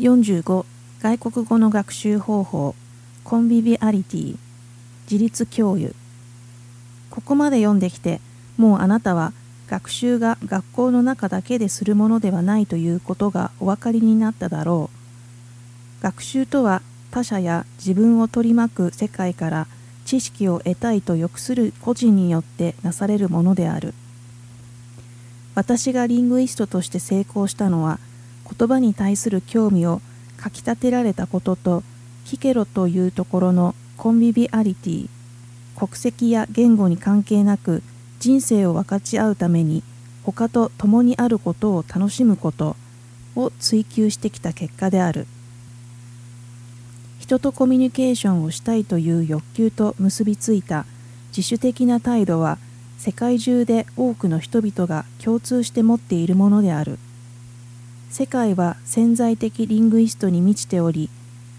45外国語の学習方法。コンビビアリティ。自立教諭ここまで読んできてもうあなたは学習が学校の中だけでするものではないということがお分かりになっただろう。学習とは他者や自分を取り巻く世界から知識を得たいと欲する個人によってなされるものである。私がリングイストとして成功したのは言葉に対する興味をかきたてられたこととキケロというところのコンビビアリティ国籍や言語に関係なく人生を分かち合うために他と共にあることを楽しむことを追求してきた結果である人とコミュニケーションをしたいという欲求と結びついた自主的な態度は世界中で多くの人々が共通して持っているものである。世界は潜在的リングイストに満ちており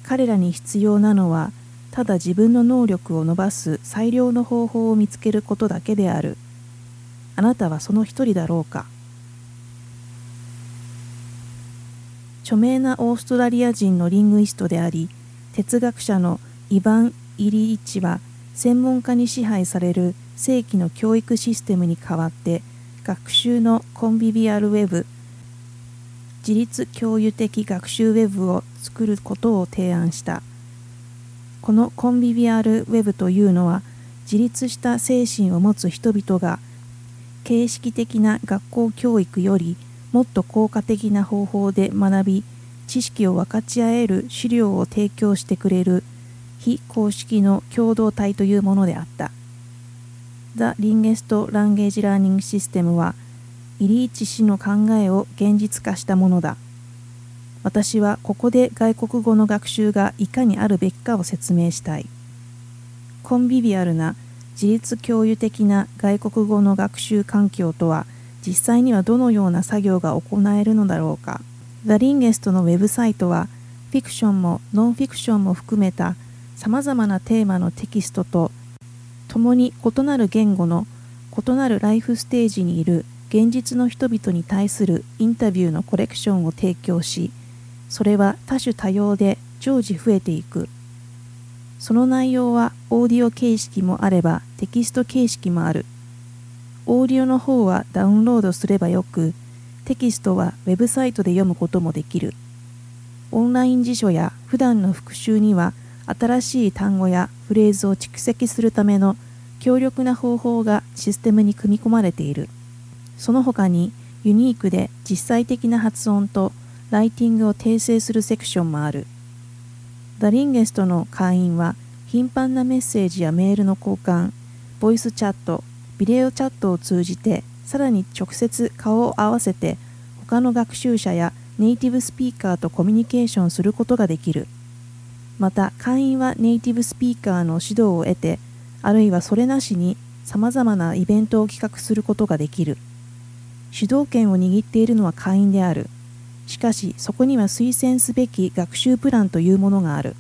彼らに必要なのはただ自分の能力を伸ばす最良の方法を見つけることだけである。あなたはその一人だろうか。著名なオーストラリア人のリングイストであり哲学者のイヴァン・イリーチは専門家に支配される正規の教育システムに代わって学習のコンビビアルウェブ自立共有的学習ウェブを作ることを提案したこのコンビビアルウェブというのは自立した精神を持つ人々が形式的な学校教育よりもっと効果的な方法で学び知識を分かち合える資料を提供してくれる非公式の共同体というものであった。The Lingest Language Learning System はイリーチ氏の考えを現実化したものだ。私はここで外国語の学習がいかにあるべきかを説明したい。コンビビアルな自立共有的な外国語の学習環境とは実際にはどのような作業が行えるのだろうか。The Lingest のウェブサイトはフィクションもノンフィクションも含めたさまざまなテーマのテキストと共に異なる言語の異なるライフステージにいる現実の人々に対するインタビューのコレクションを提供しそれは多種多様で常時増えていく。その内容はオーディオ形式もあればテキスト形式もある。オーディオの方はダウンロードすればよくテキストはウェブサイトで読むこともできる。オンライン辞書や普段の復習には新しい単語やフレーズを蓄積するための強力な方法がシステムに組み込まれている。その他にユニークで実際的な発音とライティングを訂正するセクションもある。ダリンゲストの会員は頻繁なメッセージやメールの交換、ボイスチャット、ビデオチャットを通じてさらに直接顔を合わせて他の学習者やネイティブスピーカーとコミュニケーションすることができる。また会員はネイティブスピーカーの指導を得てあるいはそれなしにさまざまなイベントを企画することができる。主導権を握っているのは会員である。しかしそこには推薦すべき学習プランというものがある。